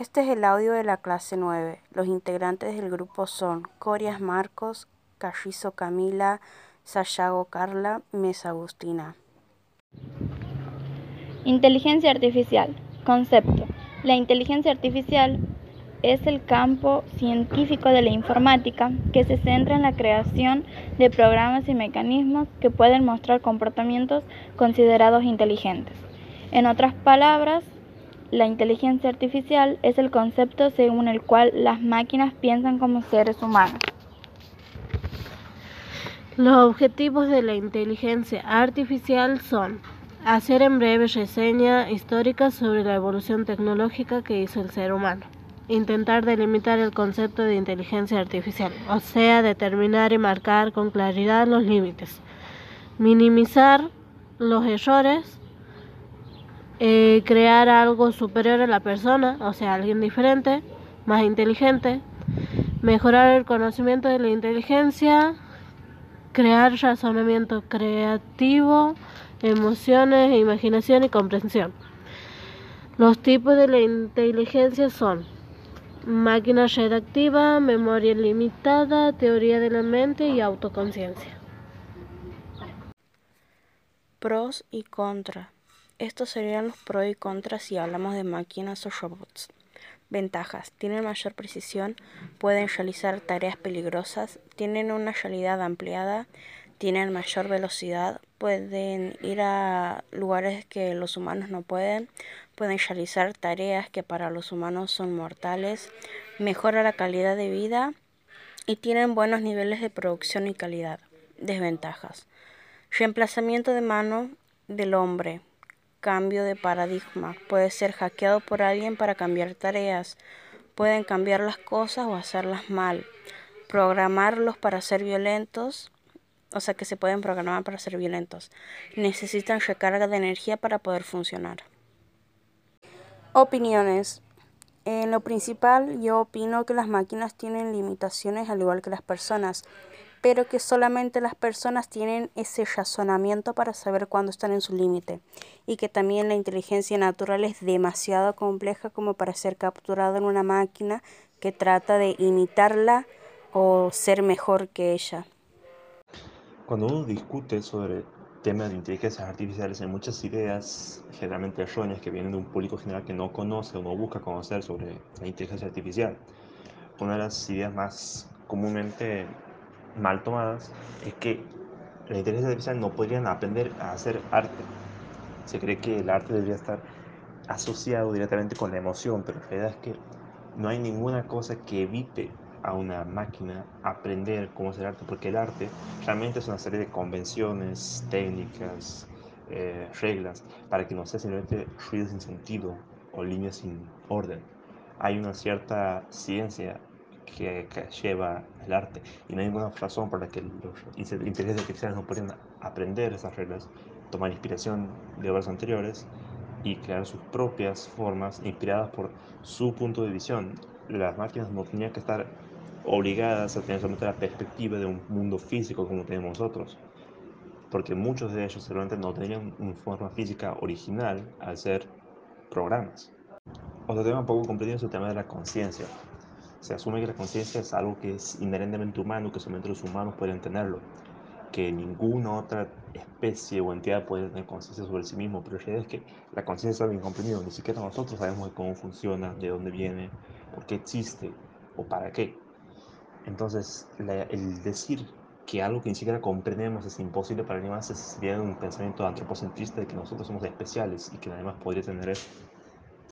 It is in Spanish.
Este es el audio de la clase 9. Los integrantes del grupo son Corias Marcos, Carrizo Camila, Sayago Carla, Mesa Agustina. Inteligencia artificial. Concepto. La inteligencia artificial es el campo científico de la informática que se centra en la creación de programas y mecanismos que pueden mostrar comportamientos considerados inteligentes. En otras palabras, la inteligencia artificial es el concepto según el cual las máquinas piensan como seres humanos. Los objetivos de la inteligencia artificial son hacer en breve reseña histórica sobre la evolución tecnológica que hizo el ser humano, intentar delimitar el concepto de inteligencia artificial, o sea, determinar y marcar con claridad los límites, minimizar los errores, eh, crear algo superior a la persona, o sea, alguien diferente, más inteligente, mejorar el conocimiento de la inteligencia, crear razonamiento creativo, emociones, imaginación y comprensión. Los tipos de la inteligencia son máquina redactiva, memoria limitada, teoría de la mente y autoconciencia. Pros y contras. Estos serían los pros y contras si hablamos de máquinas o robots. Ventajas. Tienen mayor precisión, pueden realizar tareas peligrosas, tienen una realidad ampliada, tienen mayor velocidad, pueden ir a lugares que los humanos no pueden, pueden realizar tareas que para los humanos son mortales, mejora la calidad de vida y tienen buenos niveles de producción y calidad. Desventajas. Reemplazamiento de mano del hombre, cambio de paradigma. Puede ser hackeado por alguien para cambiar tareas. Pueden cambiar las cosas o hacerlas mal. Programarlos para ser violentos. O sea que se pueden programar para ser violentos. Necesitan recarga de energía para poder funcionar. Opiniones. En lo principal, yo opino que las máquinas tienen limitaciones al igual que las personas pero que solamente las personas tienen ese razonamiento para saber cuándo están en su límite y que también la inteligencia natural es demasiado compleja como para ser capturada en una máquina que trata de imitarla o ser mejor que ella. Cuando uno discute sobre temas de inteligencias artificiales hay muchas ideas generalmente erróneas que vienen de un público general que no conoce o no busca conocer sobre la inteligencia artificial. Una de las ideas más comúnmente mal tomadas es que la inteligencia artificial no podrían aprender a hacer arte. Se cree que el arte debería estar asociado directamente con la emoción, pero la realidad es que no hay ninguna cosa que evite a una máquina aprender cómo hacer arte, porque el arte realmente es una serie de convenciones, técnicas, eh, reglas, para que no sea simplemente ruido sin sentido o líneas sin orden. Hay una cierta ciencia que, lleva el arte. Y no hay ninguna razón por la que los inteligencias artificiales no pueden aprender esas reglas, tomar inspiración de obras anteriores y crear sus propias formas inspiradas por su punto de visión. Las máquinas no tenían que estar obligadas a tener solamente la perspectiva de un mundo físico como tenemos nosotros, porque muchos de ellos seguramente no tenían una forma física original al ser programas. Otro tema poco comprendido es el tema de la conciencia se asume que la conciencia es algo que es inherentemente humano, que solamente los humanos pueden tenerlo, que ninguna otra especie o entidad puede tener conciencia sobre sí mismo, pero la realidad es que la conciencia es algo incomprendido, ni siquiera nosotros sabemos cómo funciona, de dónde viene, por qué existe o para qué. Entonces, el decir que algo que ni siquiera comprendemos es imposible para nadie más sería un pensamiento antropocentrista de que nosotros somos especiales y que nadie más podría tener eso.